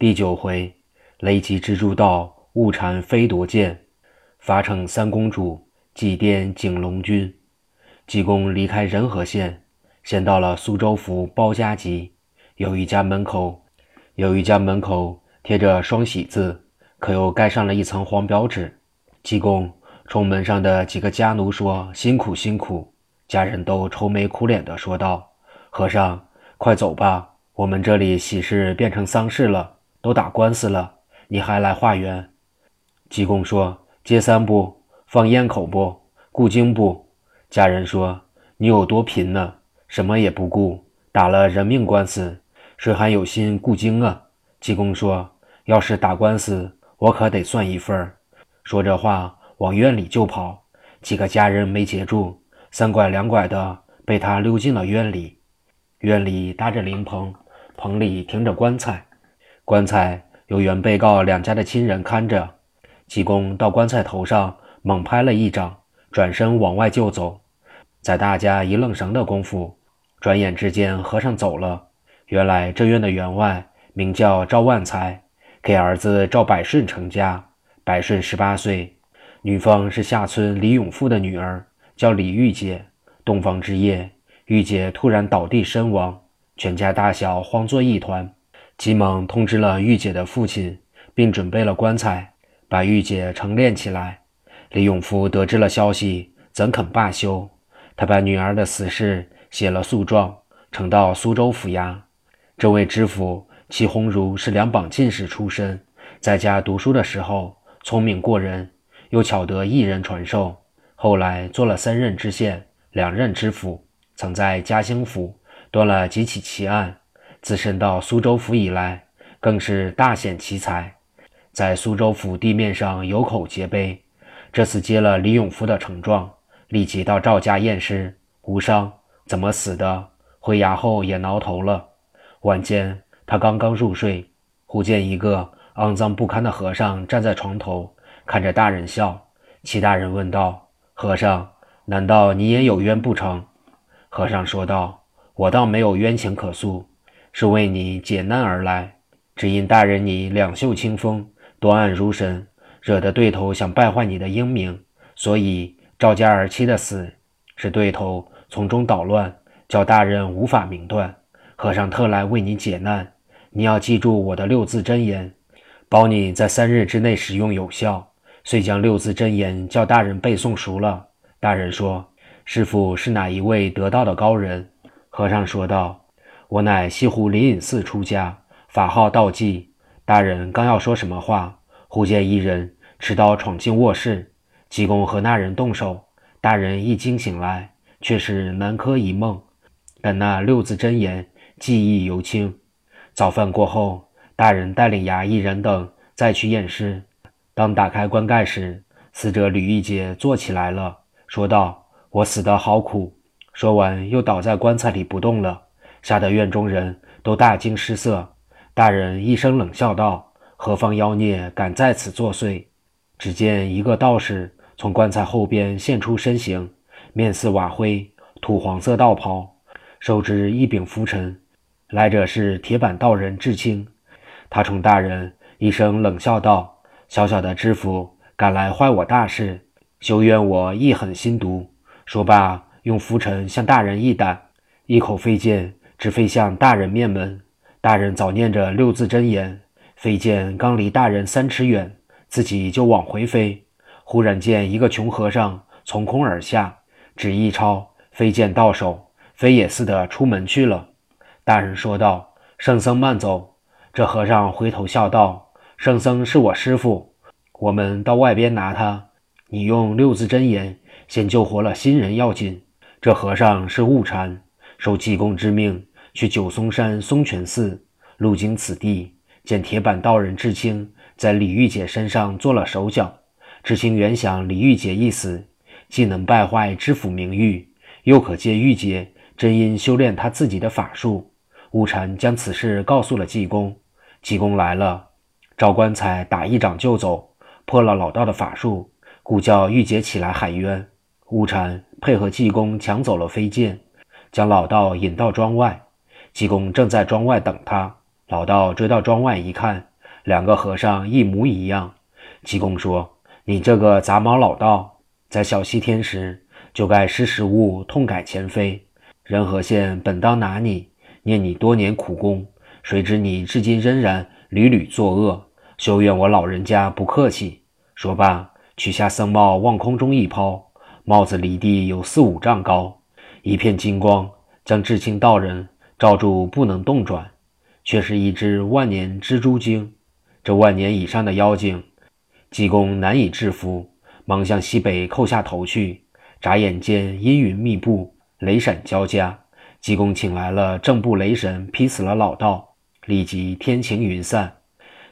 第九回，雷击蜘蛛道，误缠飞夺剑，罚惩三公主，祭奠景龙君。济公离开仁和县，先到了苏州府包家集，有一家门口，有一家门口贴着双喜字，可又盖上了一层黄表纸。济公冲门上的几个家奴说：“辛苦辛苦。”家人都愁眉苦脸地说道：“和尚，快走吧，我们这里喜事变成丧事了，都打官司了，你还来化缘？”济公说：“接三不，放烟口不，顾经不？”家人说：“你有多贫呢？什么也不顾，打了人命官司，谁还有心顾经啊？”济公说：“要是打官司，我可得算一份儿。”说这话，往院里就跑。几个家人没截住，三拐两拐的被他溜进了院里。院里搭着灵棚，棚里停着棺材，棺材由原被告两家的亲人看着。济公到棺材头上猛拍了一掌。转身往外就走，在大家一愣神的功夫，转眼之间和尚走了。原来这院的员外名叫赵万才，给儿子赵百顺成家。百顺十八岁，女方是下村李永富的女儿，叫李玉姐。洞房之夜，玉姐突然倒地身亡，全家大小慌作一团，急忙通知了玉姐的父亲，并准备了棺材，把玉姐成殓起来。李永福得知了消息，怎肯罢休？他把女儿的死事写了诉状，呈到苏州府衙。这位知府祁鸿儒是两榜进士出身，在家读书的时候聪明过人，又巧得一人传授，后来做了三任知县、两任知府，曾在嘉兴府断了几起奇案。自身到苏州府以来，更是大显奇才，在苏州府地面上有口皆碑。这次接了李永福的呈状，立即到赵家验尸，无伤。怎么死的？回衙后也挠头了。晚间，他刚刚入睡，忽见一个肮脏不堪的和尚站在床头，看着大人笑。齐大人问道：“和尚，难道你也有冤不成？”和尚说道：“我倒没有冤情可诉，是为你解难而来。只因大人你两袖清风，端案如神。”惹得对头想败坏你的英名，所以赵家儿妻的死是对头从中捣乱，叫大人无法明断。和尚特来为你解难，你要记住我的六字真言，保你在三日之内使用有效。遂将六字真言叫大人背诵熟了。大人说：“师傅是哪一位得道的高人？”和尚说道：“我乃西湖灵隐寺出家，法号道济。”大人刚要说什么话，忽见一人。持刀闯进卧室，济公和那人动手。大人一惊醒来，却是南柯一梦，但那六字真言记忆犹清。早饭过后，大人带领衙役人等再去验尸。当打开棺盖时，死者吕玉洁坐起来了，说道：“我死得好苦。”说完，又倒在棺材里不动了，吓得院中人都大惊失色。大人一声冷笑道：“何方妖孽敢在此作祟？”只见一个道士从棺材后边现出身形，面似瓦灰，土黄色道袍，手执一柄拂尘。来者是铁板道人智清。他冲大人一声冷笑道：“小小的知府敢来坏我大事，休怨我一狠心毒。”说罢，用拂尘向大人一打，一口飞剑直飞向大人面门。大人早念着六字真言，飞剑刚离大人三尺远。自己就往回飞，忽然见一个穷和尚从空而下，只一抄飞剑到手，飞也似的出门去了。大人说道：“圣僧慢走。”这和尚回头笑道：“圣僧是我师傅，我们到外边拿他。你用六字真言先救活了新人要紧。”这和尚是悟禅，受济公之命去九松山松泉寺，路经此地，见铁板道人智清。在李玉姐身上做了手脚，智青原想李玉姐一死，既能败坏知府名誉，又可借玉姐真因修炼他自己的法术。悟禅将此事告诉了济公，济公来了，赵棺材打一掌就走，破了老道的法术，故叫玉姐起来喊冤。悟禅配合济公抢走了飞剑，将老道引到庄外。济公正在庄外等他，老道追到庄外一看。两个和尚一模一样。济公说：“你这个杂毛老道，在小西天时就该识时务，痛改前非。仁和县本当拿你，念你多年苦功，谁知你至今仍然屡屡作恶，休怨我老人家不客气。”说罢，取下僧帽往空中一抛，帽子离地有四五丈高，一片金光将智清道人罩住，不能动转，却是一只万年蜘蛛精。这万年以上的妖精。济公难以制服，忙向西北叩下头去。眨眼间，阴云密布，雷闪交加。济公请来了正部雷神，劈死了老道，立即天晴云散。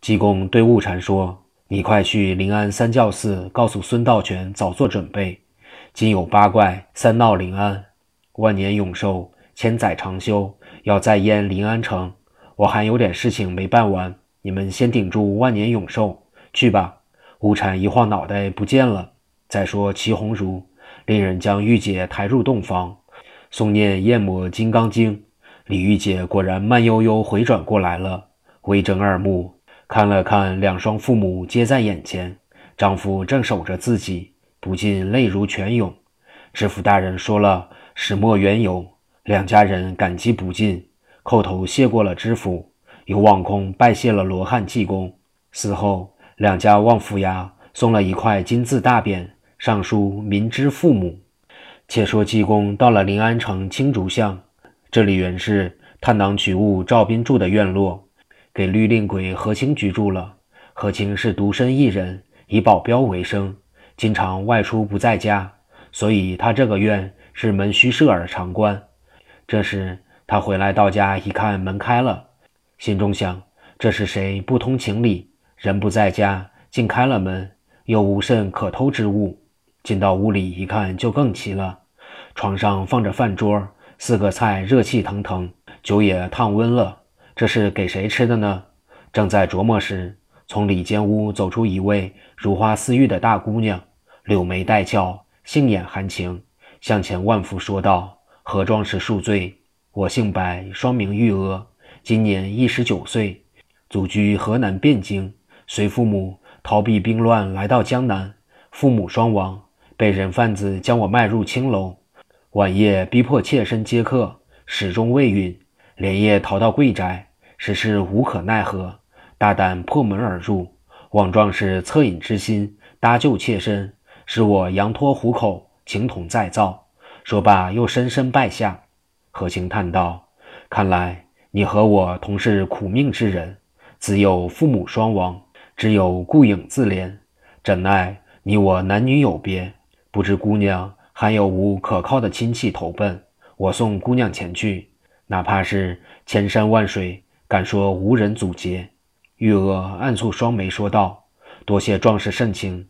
济公对悟禅说：“你快去临安三教寺，告诉孙道全早做准备。今有八怪三闹临安，万年永寿，千载长修，要再淹临安城。我还有点事情没办完，你们先顶住万年永寿，去吧。”悟禅一晃脑袋不见了。再说祁红茹，令人将玉姐抬入洞房，诵念焰魔金刚经。李玉姐果然慢悠悠回转过来了，微睁二目，看了看两双父母皆在眼前，丈夫正守着自己，不禁泪如泉涌。知府大人说了始末缘由，两家人感激不尽，叩头谢过了知府，又望空拜谢了罗汉济公。死后。两家望府衙送了一块金字大匾，上书“民之父母”。且说济公到了临安城青竹巷，这里原是探囊取物赵斌住的院落，给绿令鬼何清居住了。何清是独身一人，以保镖为生，经常外出不在家，所以他这个院是门虚设而常关。这时他回来到家一看门开了，心中想：这是谁不通情理？人不在家，竟开了门，又无甚可偷之物。进到屋里一看，就更奇了。床上放着饭桌，四个菜热气腾腾，酒也烫温了。这是给谁吃的呢？正在琢磨时，从里间屋走出一位如花似玉的大姑娘，柳眉带俏，杏眼含情，向前万福说道：“何壮士恕罪，我姓白，双名玉娥，今年一十九岁，祖居河南汴京。”随父母逃避兵乱来到江南，父母双亡，被人贩子将我卖入青楼。晚夜逼迫妾身接客，始终未允，连夜逃到贵宅，实是无可奈何，大胆破门而入，望壮士恻隐之心，搭救妾身，使我羊脱虎口，情同再造。说罢，又深深拜下。何清叹道：“看来你和我同是苦命之人，自幼父母双亡。”只有顾影自怜，怎奈你我男女有别，不知姑娘还有无可靠的亲戚投奔。我送姑娘前去，哪怕是千山万水，敢说无人阻截？玉娥暗蹙双眉说道：“多谢壮士盛情，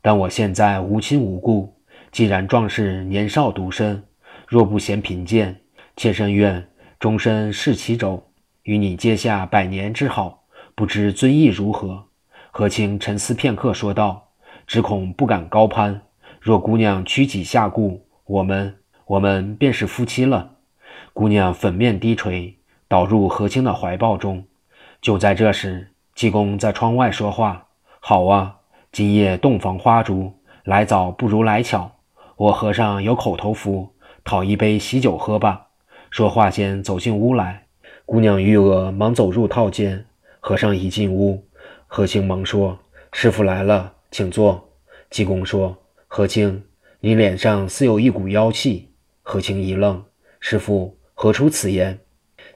但我现在无亲无故。既然壮士年少独身，若不嫌贫贱，妾身愿终身侍其妯，与你结下百年之好。不知尊意如何？”何清沉思片刻，说道：“只恐不敢高攀。若姑娘屈己下顾，我们我们便是夫妻了。”姑娘粉面低垂，倒入何清的怀抱中。就在这时，济公在窗外说话：“好啊，今夜洞房花烛，来早不如来巧。我和尚有口头符，讨一杯喜酒喝吧。”说话间走进屋来，姑娘玉娥忙走入套间。和尚一进屋。何清忙说：“师傅来了，请坐。”济公说：“何清，你脸上似有一股妖气。”何清一愣：“师傅何出此言？”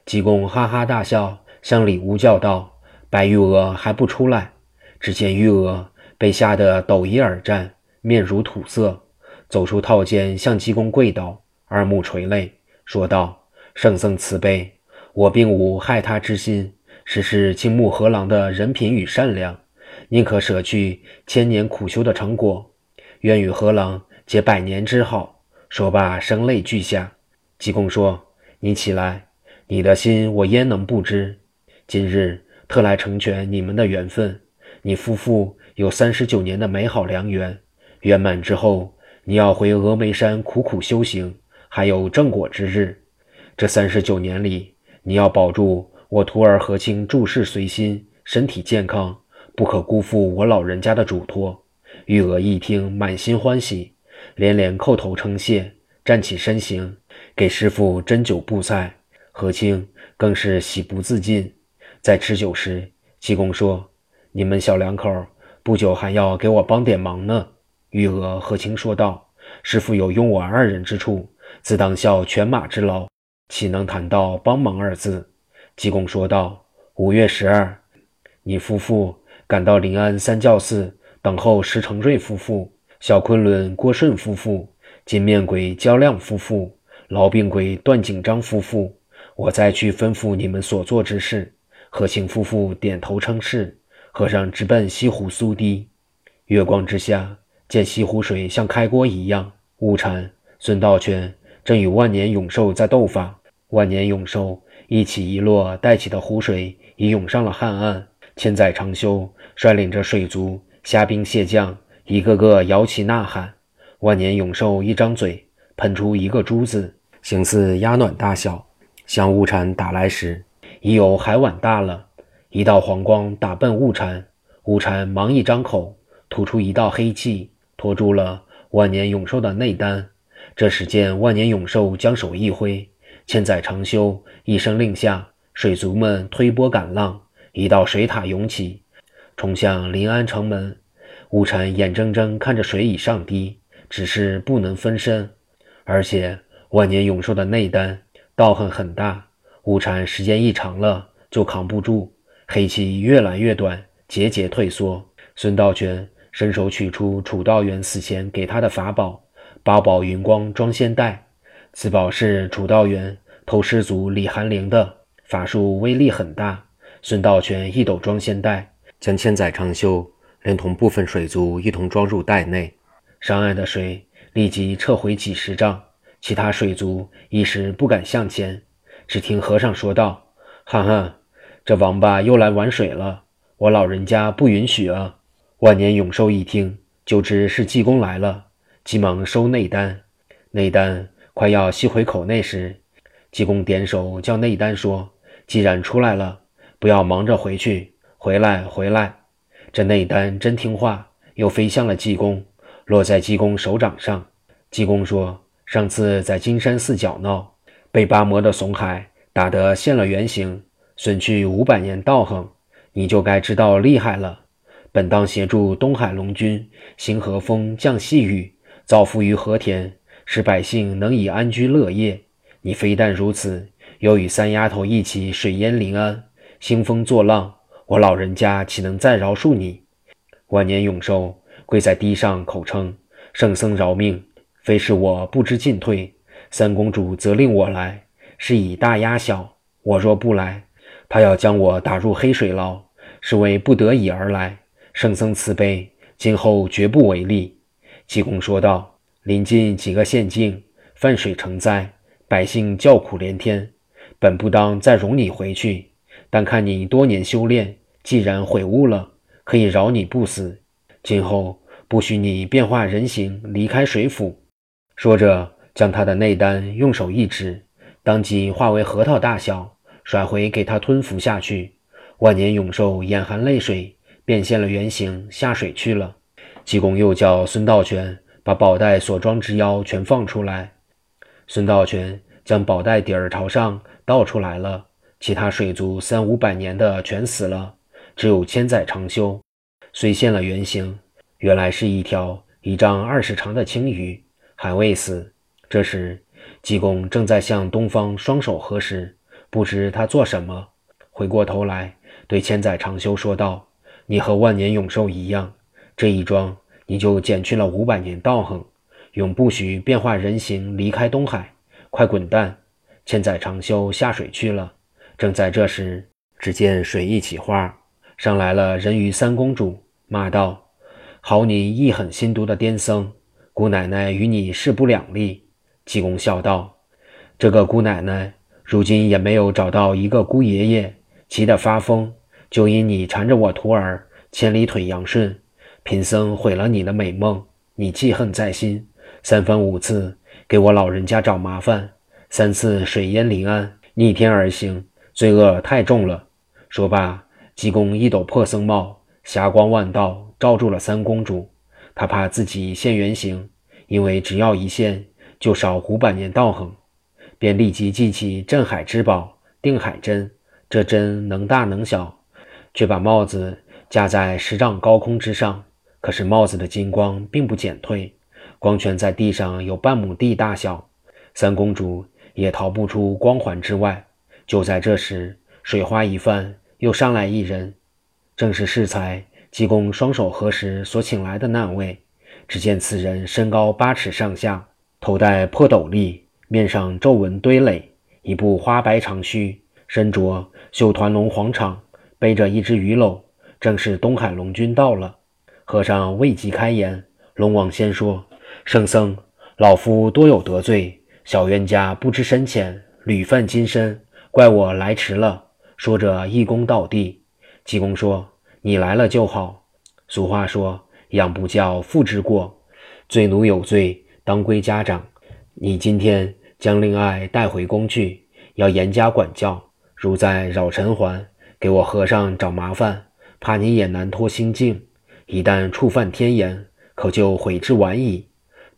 济公哈哈大笑，向里屋叫道：“白玉娥还不出来？”只见玉娥被吓得抖衣而战，面如土色，走出套间，向济公跪倒，二目垂泪，说道：“圣僧慈悲，我并无害他之心。”实是青木河郎的人品与善良，宁可舍去千年苦修的成果，愿与河郎结百年之好。说罢，声泪俱下。济公说：“你起来，你的心我焉能不知？今日特来成全你们的缘分。你夫妇有三十九年的美好良缘，圆满之后，你要回峨眉山苦苦修行，还有正果之日。这三十九年里，你要保住。”我徒儿何清注事随心，身体健康，不可辜负我老人家的嘱托。”玉娥一听，满心欢喜，连连叩头称谢，站起身形，给师傅斟酒布菜。何清更是喜不自禁。在吃酒时，济公说：“你们小两口不久还要给我帮点忙呢。”玉娥、何清说道：“师傅有用我二人之处，自当效犬马之劳，岂能谈到帮忙二字？”济公说道：“五月十二，你夫妇赶到临安三教寺等候石成瑞夫妇、小昆仑郭顺夫妇、金面鬼焦亮夫妇、痨病鬼段景章夫妇，我再去吩咐你们所做之事。”何清夫妇点头称是，和尚直奔西湖苏堤。月光之下，见西湖水像开锅一样。悟禅、孙道全正与万年永寿在斗法。万年永寿一起一落带起的湖水已涌上了汉岸。千载长修率领着水族、虾兵蟹将，一个个摇旗呐喊。万年永寿一张嘴，喷出一个珠子，形似鸭卵大小，向悟禅打来时。已有海碗大了，一道黄光打奔悟禅，悟禅忙一张口，吐出一道黑气，拖住了万年永寿的内丹。这时见万年永寿将手一挥，千载长修一声令下，水族们推波赶浪，一道水塔涌起，冲向临安城门。悟禅眼睁睁看着水已上堤，只是不能分身，而且万年永寿的内丹道行很大。悟禅时间一长了，就扛不住，黑气越来越短，节节退缩。孙道全伸手取出楚道元死前给他的法宝——八宝云光装仙袋。此宝是楚道元偷师祖李寒灵的，法术威力很大。孙道全一抖装仙袋，将千载长修连同部分水族一同装入袋内。上岸的水立即撤回几十丈，其他水族一时不敢向前。只听和尚说道：“ 哈哈，这王八又来玩水了，我老人家不允许啊！”万年永寿一听就知是济公来了，急忙收内丹。内丹快要吸回口内时，济公点手叫内丹说：“既然出来了，不要忙着回去，回来，回来。”这内丹真听话，又飞向了济公，落在济公手掌上。济公说：“上次在金山寺搅闹。”被八魔的怂海打得现了原形，损去五百年道行，你就该知道厉害了。本当协助东海龙君行和风降细雨，造福于和田，使百姓能以安居乐业。你非但如此，又与三丫头一起水淹临安，兴风作浪，我老人家岂能再饶恕你？万年永寿跪在地上口称：“圣僧饶命，非是我不知进退。”三公主责令我来，是以大压小。我若不来，她要将我打入黑水牢，是为不得已而来。圣僧慈悲，今后绝不违例。济公说道：“临近几个县境，泛水成灾，百姓叫苦连天。本不当再容你回去，但看你多年修炼，既然悔悟了，可以饶你不死。今后不许你变化人形，离开水府。”说着。将他的内丹用手一指，当即化为核桃大小，甩回给他吞服下去。万年永寿眼含泪水，变现了原形，下水去了。济公又叫孙道全把宝袋所装之妖全放出来。孙道全将宝袋底儿朝上倒出来了，其他水族三五百年的全死了，只有千载长修，虽现了原形，原来是一条一丈二十长的青鱼，还未死。这时，济公正在向东方双手合十，不知他做什么。回过头来，对千载长修说道：“你和万年永寿一样，这一桩你就减去了五百年道行，永不许变化人形离开东海。快滚蛋！”千载长修下水去了。正在这时，只见水一起花，上来了人鱼三公主，骂道：“好你一狠心毒的癫僧，姑奶奶与你势不两立。”济公笑道：“这个姑奶奶如今也没有找到一个姑爷爷，急得发疯，就因你缠着我徒儿千里腿杨顺，贫僧毁了你的美梦，你记恨在心，三番五次给我老人家找麻烦，三次水淹临安，逆天而行，罪恶太重了。”说罢，济公一斗破僧帽，霞光万道，罩住了三公主。他怕自己现原形，因为只要一现，就少五百年道行，便立即记起镇海之宝定海针。这针能大能小，却把帽子架在十丈高空之上。可是帽子的金光并不减退，光圈在地上有半亩地大小，三公主也逃不出光环之外。就在这时，水花一泛，又上来一人，正是适才。济公双手合十所请来的那位。只见此人身高八尺上下，头戴破斗笠，面上皱纹堆垒，一部花白长须。身着绣团龙黄氅，背着一只鱼篓，正是东海龙君到了。和尚未及开言，龙王先说：“圣僧，老夫多有得罪，小冤家不知深浅，屡犯金身，怪我来迟了。”说着一躬到地。济公说：“你来了就好。俗话说，养不教，父之过。罪奴有罪，当归家长。你今天将令爱带回宫去，要严加管教。”如在扰尘寰，给我和尚找麻烦，怕你也难脱心境。一旦触犯天眼，可就悔之晚矣。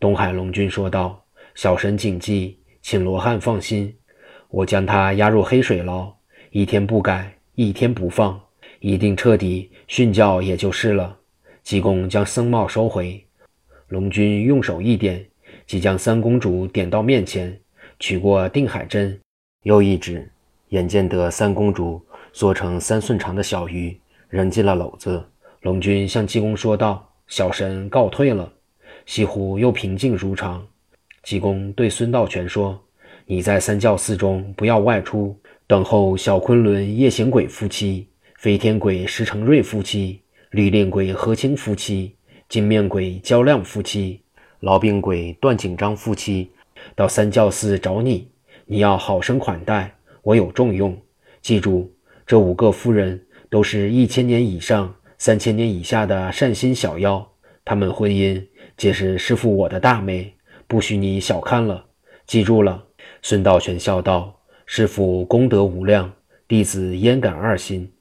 东海龙君说道：“小神谨记，请罗汉放心，我将他押入黑水牢，一天不改，一天不放，一定彻底训教，也就是了。”济公将僧帽收回，龙君用手一点，即将三公主点到面前，取过定海针，又一指。眼见得三公主缩成三寸长的小鱼，扔进了篓子。龙君向济公说道：“小神告退了。”西湖又平静如常。济公对孙道全说：“你在三教寺中不要外出，等候小昆仑夜行鬼夫妻、飞天鬼石成瑞夫妻、绿练鬼何清夫妻、金面鬼焦亮夫妻、痨病鬼段景章夫妻，到三教寺找你，你要好生款待。”我有重用，记住，这五个夫人都是一千年以上、三千年以下的善心小妖，她们婚姻皆是师傅我的大美，不许你小看了。记住了。孙道全笑道：“师傅功德无量，弟子焉敢二心。”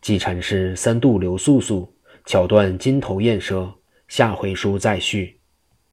季禅师三度留素素，巧断金头燕舌。下回书再续。